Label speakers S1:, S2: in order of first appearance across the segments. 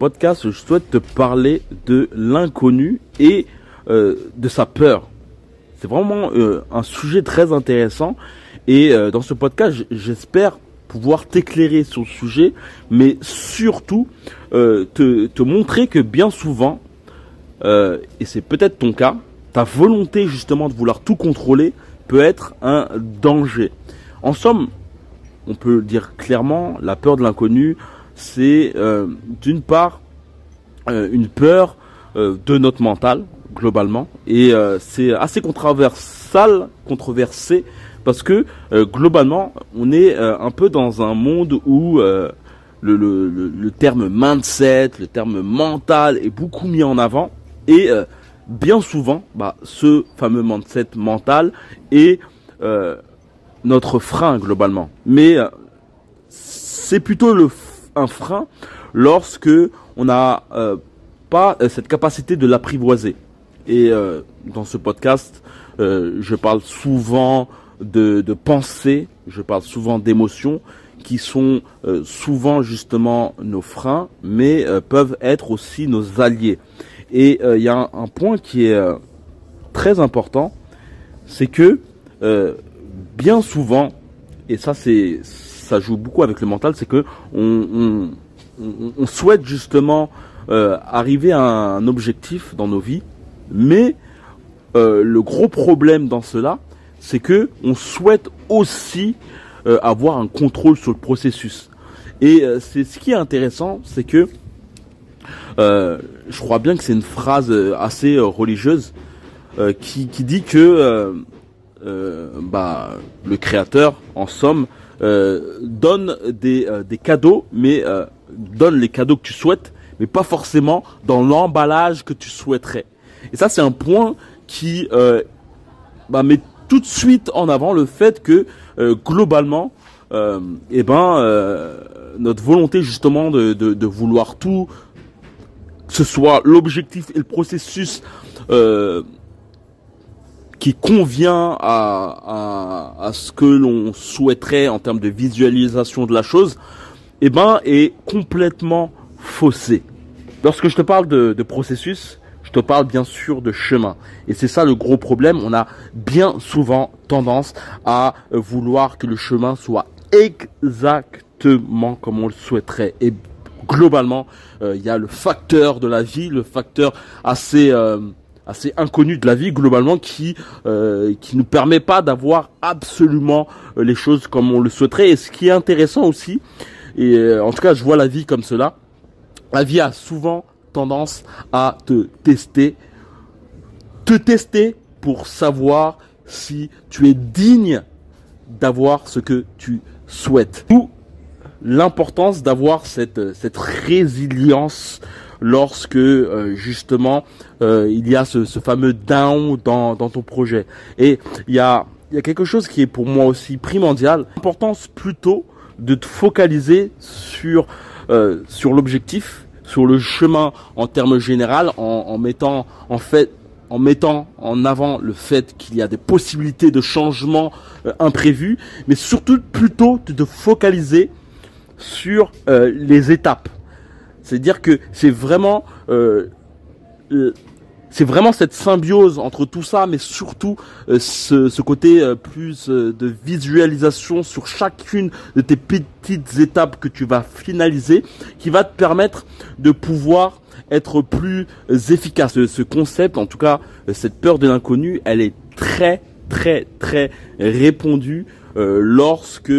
S1: podcast, je souhaite te parler de l'inconnu et euh, de sa peur. C'est vraiment euh, un sujet très intéressant et euh, dans ce podcast, j'espère pouvoir t'éclairer sur le sujet, mais surtout te, te, montrer que bien souvent, et c'est peut-être ton cas, ta volonté justement de vouloir tout contrôler peut être un danger. En somme, on peut dire clairement, la peur de l'inconnu, c'est euh, d'une part euh, une peur euh, de notre mental globalement et c'est assez controversal, controversé parce que globalement on est un peu dans un monde où le, le, le, terme mindset, le terme mental est beaucoup mis en avant et bien souvent bah, ce fameux mindset mental est notre frein globalement. Mais c'est plutôt le un frein lorsque on n'a euh, pas euh, cette capacité de l'apprivoiser. Et euh, dans ce podcast, je parle souvent de, de pensée, je parle souvent d'émotions qui sont souvent justement nos freins, mais peuvent être aussi nos alliés. Et il y a un, point qui est très important, c'est que bien souvent, et ça c'est ça joue beaucoup avec le mental, c'est que on, souhaite justement euh, arriver à un objectif dans nos vies, mais euh, le gros problème dans cela, c'est que on souhaite aussi euh, avoir un contrôle sur le processus. Et c'est ce qui est intéressant, c'est que je crois bien que c'est une phrase assez religieuse qui, qui, dit que bah, le créateur, en somme, euh, donne des, euh, des cadeaux, mais euh, donne les cadeaux que tu souhaites, mais pas forcément dans l'emballage que tu souhaiterais. Et ça, c'est un point qui bah, met tout de suite en avant le fait que globalement, eh ben, notre volonté justement de, de, de, vouloir tout, que ce soit l'objectif et le processus qui convient à, à, à ce que l'on souhaiterait en termes de visualisation de la chose, eh ben, est complètement faussé. Lorsque je te parle de, de processus, je te parle bien sûr de chemin. Et c'est ça le gros problème. On a bien souvent tendance à vouloir que le chemin soit exactement comme on le souhaiterait. Et globalement, euh, il y a le facteur de la vie, le facteur assez... Euh, assez inconnu de la vie globalement qui euh, qui nous permet pas d'avoir absolument euh, les choses comme on le souhaiterait. Et ce qui est intéressant aussi et euh, en tout cas je vois la vie comme cela la vie a souvent tendance à te tester te tester pour savoir si tu es digne d'avoir ce que tu souhaites. Ou l'importance d'avoir cette cette résilience lorsque euh, justement euh, il y a ce, ce fameux down dans, dans ton projet. Et il y a, y a quelque chose qui est pour moi aussi primordial. L'importance plutôt de te focaliser sur, euh, sur l'objectif, sur le chemin en termes général, en, en mettant en fait en mettant en avant le fait qu'il y a des possibilités de changement imprévus, mais surtout plutôt de te focaliser sur les étapes. C'est-à-dire que c'est vraiment euh, c'est vraiment cette symbiose entre tout ça, mais surtout euh, ce, côté euh, plus de visualisation sur chacune de tes petites étapes que tu vas finaliser, qui va te permettre de pouvoir être plus efficace. Ce, ce concept, en tout cas, cette peur de l'inconnu, elle est très très très répandue lorsque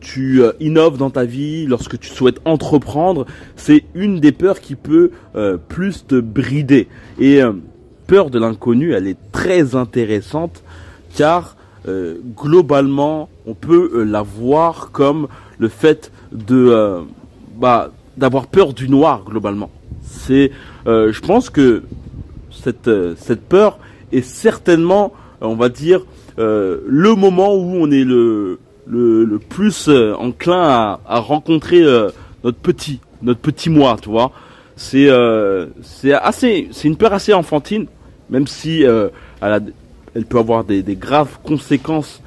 S1: tu euh, innoves dans ta vie, lorsque tu souhaites entreprendre, c'est une des peurs qui peut euh, plus te brider. Et peur de l'inconnu, elle est très intéressante car globalement, on peut la voir comme le fait de bah, d'avoir peur du noir globalement. C'est, je pense que cette cette peur est certainement, on va dire, le moment où on est le le, plus euh, enclin à, à rencontrer euh, notre petit notre petit moi, tu vois. C'est euh, c'est assez c'est une peur assez enfantine, même si elle, a, elle peut avoir des, des graves conséquences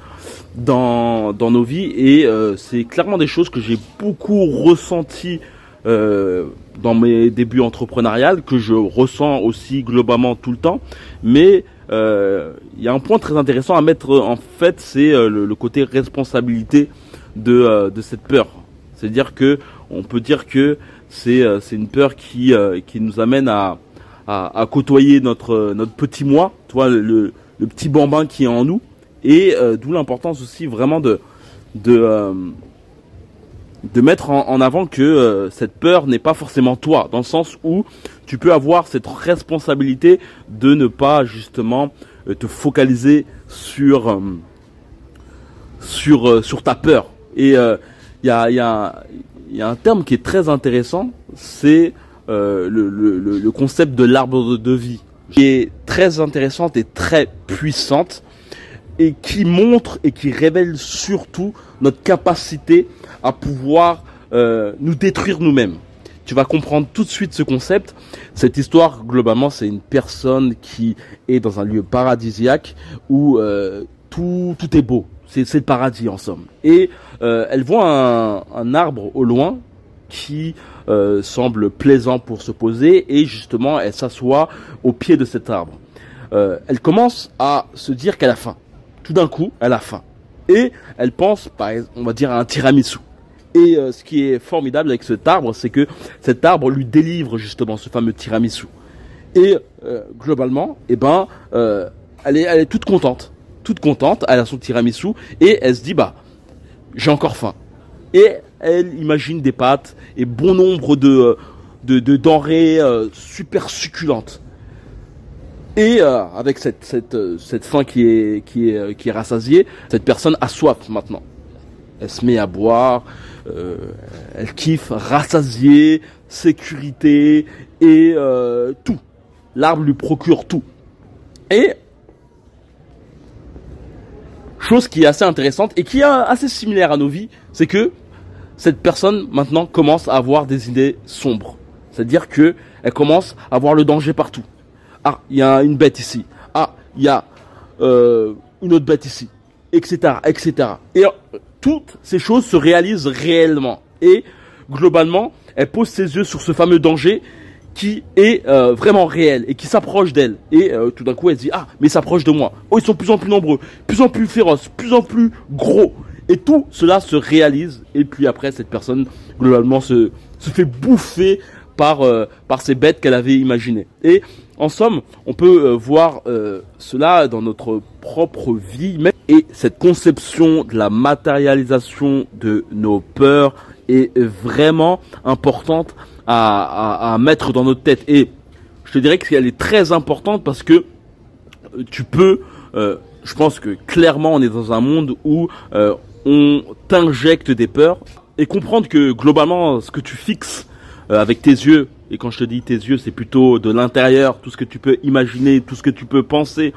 S1: dans dans nos vies et c'est clairement des choses que j'ai beaucoup ressenti euh, dans mes débuts entrepreneuriales, que je ressens aussi globalement tout le temps. Mais euh, il y a un point très intéressant à mettre en fait, c'est euh, le, côté responsabilité de, cette peur. C'est-à-dire que on peut dire que c'est une peur qui nous amène à, côtoyer notre petit moi, toi le, petit bambin qui est en nous, et d'où l'importance aussi vraiment de mettre en, avant que euh, cette peur n'est pas forcément toi, dans le sens où tu peux avoir cette responsabilité de ne pas justement euh, te focaliser sur euh, sur sur ta peur. Et il y a, a, y, un terme qui est très intéressant, c'est le, concept de l'arbre de vie, qui est très intéressante et très puissante et qui montre et qui révèle surtout notre capacité à pouvoir euh, nous détruire nous-mêmes. Tu vas comprendre tout de suite ce concept. Cette histoire, globalement, c'est une personne qui est dans un lieu paradisiaque où euh, tout, tout est beau. C'est le paradis en somme. Et euh, elle voit un, un, arbre au loin qui euh, semble plaisant pour se poser et justement elle s'assoit au pied de cet arbre. Euh, elle commence à se dire qu'elle a faim. Tout d'un coup, elle a faim. Et elle pense, par on va dire, à un tiramisu. Et euh, ce qui est formidable avec cet arbre, c'est que cet arbre lui délivre justement ce fameux tiramisu. Et euh, globalement, eh ben, euh, elle est, toute contente, toute contente. Elle a son tiramisu et elle se dit bah, j'ai encore faim. Et elle imagine des pâtes et bon nombre de de, de denrées super succulentes. Et avec cette, faim qui est rassasiée, cette personne a soif maintenant. Elle se met à boire, euh, elle kiffe rassasier, sécurité et euh, tout. L'arbre lui procure tout. Et chose qui est assez intéressante et qui est assez similaire à nos vies, c'est que cette personne maintenant commence à avoir des idées sombres. C'est-à-dire que elle commence à voir le danger partout. Ah, il y a une bête ici. Ah, il y a euh, une autre bête ici, etc., etc. Et toutes ces choses se réalisent réellement. Et globalement, elle pose ses yeux sur ce fameux danger qui est euh, vraiment réel et qui s'approche d'elle. Et euh, tout d'un coup, elle se dit, ah, mais s'approche de moi. Oh, ils sont plus en plus nombreux, plus en plus féroces, plus en plus gros. Et tout cela se réalise. Et puis après, cette personne, globalement, se, se fait bouffer par, euh, par ces bêtes qu'elle avait imaginées. Et en somme, on peut voir cela dans notre propre vie. Même et cette conception de la matérialisation de nos peurs est vraiment importante à, mettre dans notre tête. Et je te dirais qu'elle est très importante parce que tu peux, euh, je pense que clairement on est dans un monde où euh, on t'injecte des peurs et comprendre que globalement ce que tu fixes euh, avec tes yeux, et quand je te dis tes yeux, c'est plutôt de l'intérieur, tout ce que tu peux imaginer, tout ce que tu peux penser,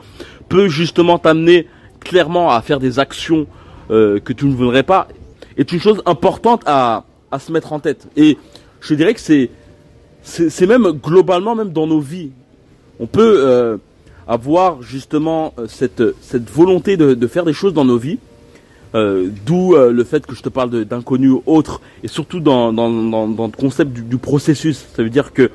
S1: peut justement t'amener clairement à faire des actions euh, que tu ne voudrais pas est une chose importante à, à se mettre en tête. Et je dirais que c'est c'est même globalement même dans nos vies, on peut euh, avoir justement euh, cette cette volonté de, de faire des choses dans nos vies. Euh, D'où euh, le fait que je te parle d'inconnus autres et surtout dans, dans, dans, dans le concept du, du, processus. Ça veut dire que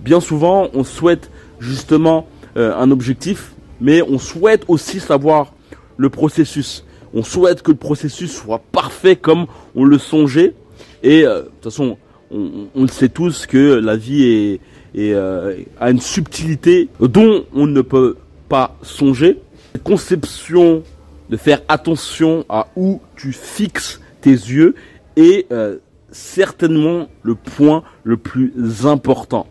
S1: bien souvent on souhaite justement un objectif, mais on souhaite aussi savoir le processus. On souhaite que le processus soit parfait comme on le songeait. Et euh, de toute façon, on, le sait tous que la vie est, est euh, a une subtilité dont on ne peut pas songer. Conception de faire attention à où tu fixes tes yeux est euh, certainement le point le plus important.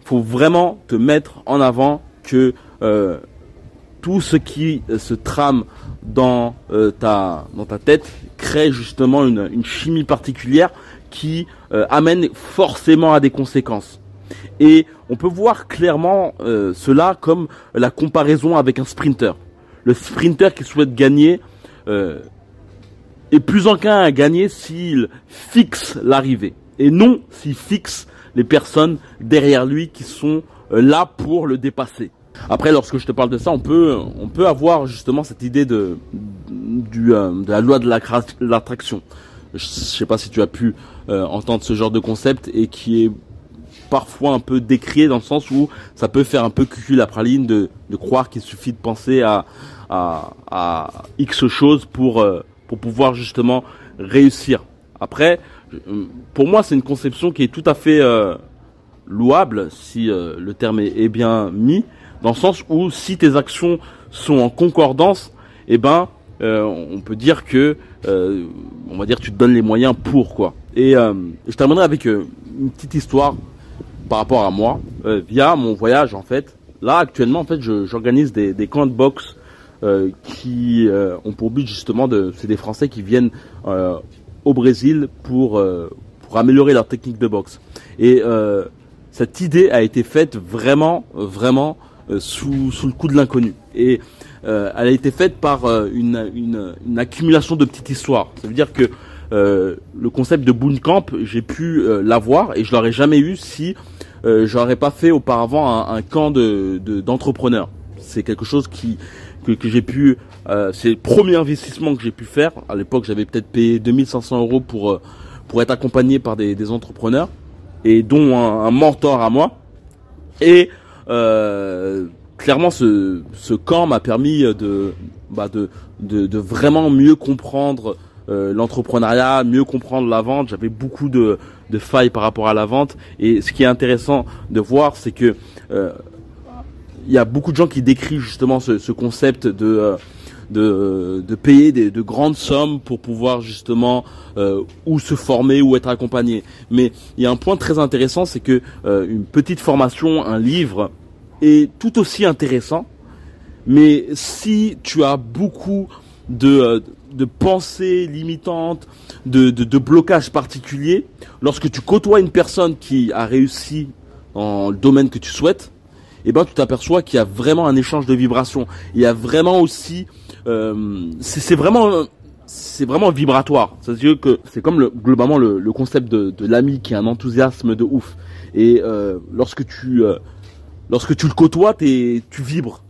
S1: Il faut vraiment te mettre en avant que tout ce qui se trame dans euh, ta dans ta tête crée justement une, une chimie particulière qui euh, amène forcément à des conséquences. Et on peut voir clairement euh, cela comme la comparaison avec un sprinter. Le sprinter qui souhaite gagner est plus enclin à gagner s'il fixe l'arrivée et non s'il fixe les personnes derrière lui qui sont là pour le dépasser. Après, lorsque je te parle de ça, on peut, on peut avoir justement cette idée de, du, euh, de la loi de l'attraction. je sais pas si tu as pu entendre ce genre de concept et qui est parfois un peu décrié dans le sens où ça peut faire un peu cucu la praline de, de croire qu'il suffit de penser à, à, X choses pour, pour pouvoir justement réussir. Après, pour moi, c'est une conception qui est tout à fait euh, louable, si euh, le terme est, bien mis, dans le sens où si tes actions sont en concordance, eh ben, euh, on peut dire que, on va dire, tu te donnes les moyens pour quoi. Et je terminerai avec une petite histoire par rapport à moi, via mon voyage en fait. Là, actuellement, en fait, j'organise des, des camps de boxe qui ont pour but justement de, c'est des Français qui viennent au Brésil pour, euh, pour améliorer leur technique de boxe. Et euh, cette idée a été faite vraiment, vraiment euh, sous, sous le coup de l'inconnu. Et elle a été faite par une, une, une, accumulation de petites histoires. Ça veut dire que le concept de Camp, j'ai pu l'avoir et je l'aurais jamais eu si j'aurais pas fait auparavant un, un camp de d'entrepreneurs. C'est quelque chose qui que, que j'ai pu euh, c'est le premier investissement que j'ai pu faire. À l'époque, j'avais peut-être payé 2500 euros pour euh, pour être accompagné par des, des entrepreneurs et dont un, mentor à moi. Et euh, clairement, ce, ce camp m'a permis de, bah de, de, de vraiment mieux comprendre euh, l'entrepreneuriat, mieux comprendre la vente. J'avais beaucoup de, de failles par rapport à la vente. Et ce qui est intéressant de voir, c'est que euh, il y a beaucoup de gens qui décrivent justement ce, ce concept de de, de payer des, de grandes sommes pour pouvoir justement euh, ou se former ou être accompagné. Mais il y a un point très intéressant, c'est que euh, une petite formation, un livre est tout aussi intéressant. Mais si tu as beaucoup de, euh, de pensées limitantes, de, de, de blocages particuliers, lorsque tu côtoies une personne qui a réussi dans le domaine que tu souhaites, eh ben tu t'aperçois qu'il y a vraiment un échange de vibrations. Il y a vraiment aussi, euh, c'est vraiment c'est vraiment vibratoire. C'est-à-dire que c'est comme le, globalement le, le concept de, de l'ami qui a un enthousiasme de ouf. Et euh, lorsque tu euh, lorsque tu le côtoies, es, tu vibres.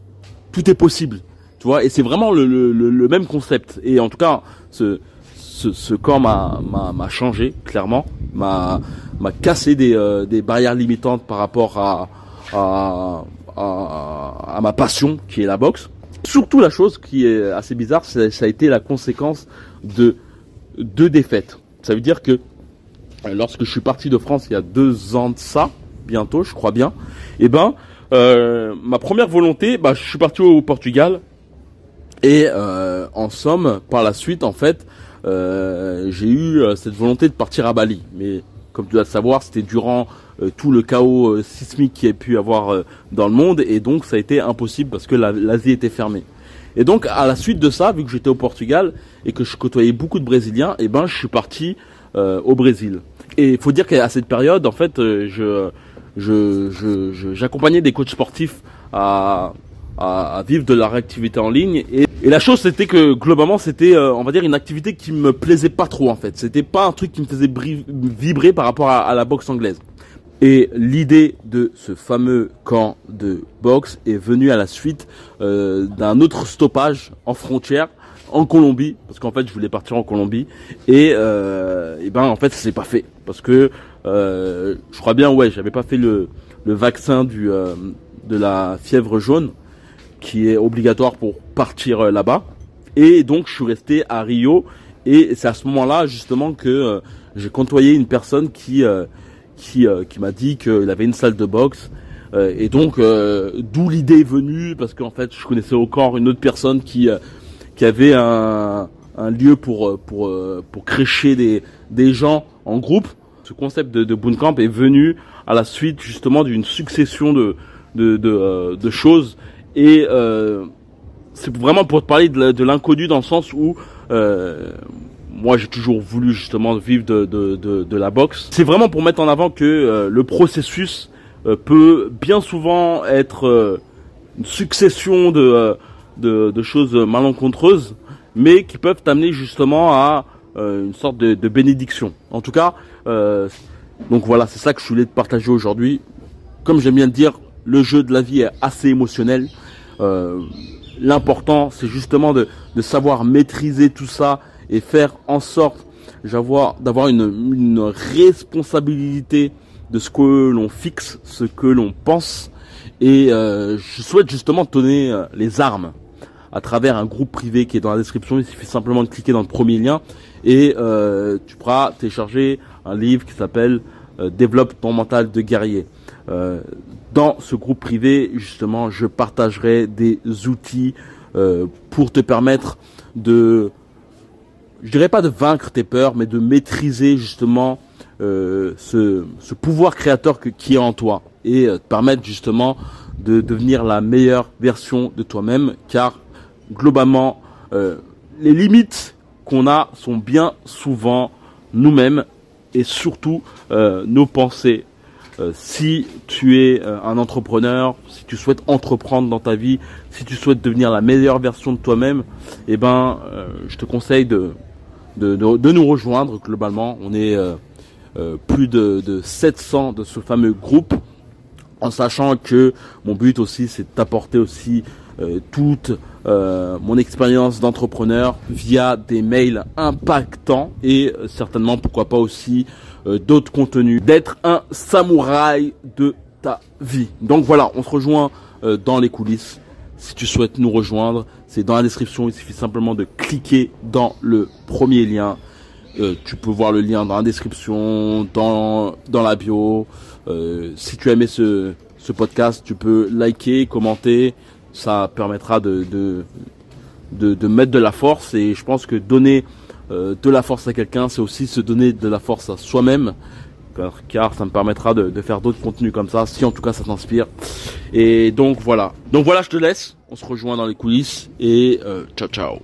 S1: Tout est possible. Tu vois. Et c'est vraiment le, le, le, même concept. Et en tout cas, ce ce, ce corps m'a m'a changé clairement, m'a m'a cassé des, euh, des barrières limitantes par rapport à à, à, ma passion qui est la boxe. Surtout la chose qui est assez bizarre, ça a été la conséquence de deux défaites. Ça veut dire que lorsque je suis parti de France il y a deux ans de ça, bientôt, je crois bien, et eh ben euh, ma première volonté, bah, je suis parti au Portugal et euh, en somme, par la suite, en fait, euh, j'ai eu cette volonté de partir à Bali. Mais comme tu dois le savoir, c'était durant euh, tout le chaos euh, sismique qui a pu avoir euh, dans le monde et donc ça a été impossible parce que l'Asie était fermée. Et donc à la suite de ça, vu que j'étais au Portugal et que je côtoyais beaucoup de Brésiliens, et eh ben je suis parti au Brésil. Et il faut dire qu'à cette période, en fait, je je, j'accompagnais des coachs sportifs à, à, vivre de leur activité en ligne. Et, et la chose, c'était que globalement, c'était, on va dire, une activité qui me plaisait pas trop en fait. C'était pas un truc qui me faisait vibrer par rapport à la boxe anglaise. Et l'idée de ce fameux camp de boxe est venue à la suite euh, d'un autre stoppage en frontière en Colombie, parce qu'en fait je voulais partir en Colombie et, euh, et ben en fait ça s'est pas fait parce que euh, je crois bien ouais j'avais pas fait le, le vaccin du euh, de la fièvre jaune qui est obligatoire pour partir euh, là-bas et donc je suis resté à Rio et c'est à ce moment-là justement que euh, j'ai côtoyé une personne qui qui, euh, qui m'a dit qu'il avait une salle de boxe. Euh, et donc, euh, d'où l'idée est venue, parce qu'en fait, je connaissais encore une autre personne qui, qui avait un, un lieu pour, pour, pour crécher des, des gens en groupe. Ce concept de, de Bootcamp est venu à la suite justement d'une succession de, de, de, de, choses. Et euh, c'est vraiment pour te parler de l'inconnu dans le sens où euh, moi j'ai toujours voulu justement vivre de, de, de, de la boxe. C'est vraiment pour mettre en avant que euh, le processus euh, peut bien souvent être euh, une succession de, de, choses malencontreuses, mais qui peuvent t'amener justement à une sorte de, bénédiction. En tout cas, donc voilà, c'est ça que je voulais te partager aujourd'hui. Comme j'aime bien dire, le jeu de la vie est assez émotionnel. L'important, c'est justement de, savoir maîtriser tout ça et faire en sorte d'avoir une, responsabilité de ce que l'on fixe, ce que l'on pense. Et euh, je souhaite justement te donner euh, les armes à travers un groupe privé qui est dans la description. Il suffit simplement de cliquer dans le premier lien et euh, tu pourras télécharger un livre qui s'appelle Développe ton mental de guerrier. Dans ce groupe privé, justement, je partagerai des outils pour te permettre de, je dirais pas de vaincre tes peurs, mais de maîtriser justement euh, ce, ce, pouvoir créateur que, qui est en toi et euh, te permettre justement de devenir la meilleure version de toi-même car globalement euh, les limites qu'on a sont bien souvent nous-mêmes et surtout nos pensées. Si tu es un entrepreneur, si tu souhaites entreprendre dans ta vie, si tu souhaites devenir la meilleure version de toi-même, eh ben, je te conseille de, de, de, de, nous rejoindre globalement. On est euh, plus de, de 700 de ce fameux groupe, en sachant que mon but aussi c'est d'apporter aussi euh, toute euh, mon expérience d'entrepreneur via des mails impactants et certainement pourquoi pas aussi d'autres contenus, d'être un samouraï de ta vie. Donc voilà, on se rejoint dans les coulisses. Si tu souhaites nous rejoindre, c'est dans la description, il suffit simplement de cliquer dans le premier lien euh, tu peux voir le lien dans la description, dans, dans la bio. Euh, si tu as aimé ce, podcast, tu peux liker, commenter. Ça permettra de, mettre de la force. Et je pense que donner euh, de la force à quelqu'un, c'est aussi se donner de la force à soi-même. Car, ça me permettra de, de faire d'autres contenus comme ça, si en tout cas ça t'inspire. Et donc voilà. Donc voilà, je te laisse. On se rejoint dans les coulisses. Et ciao ciao.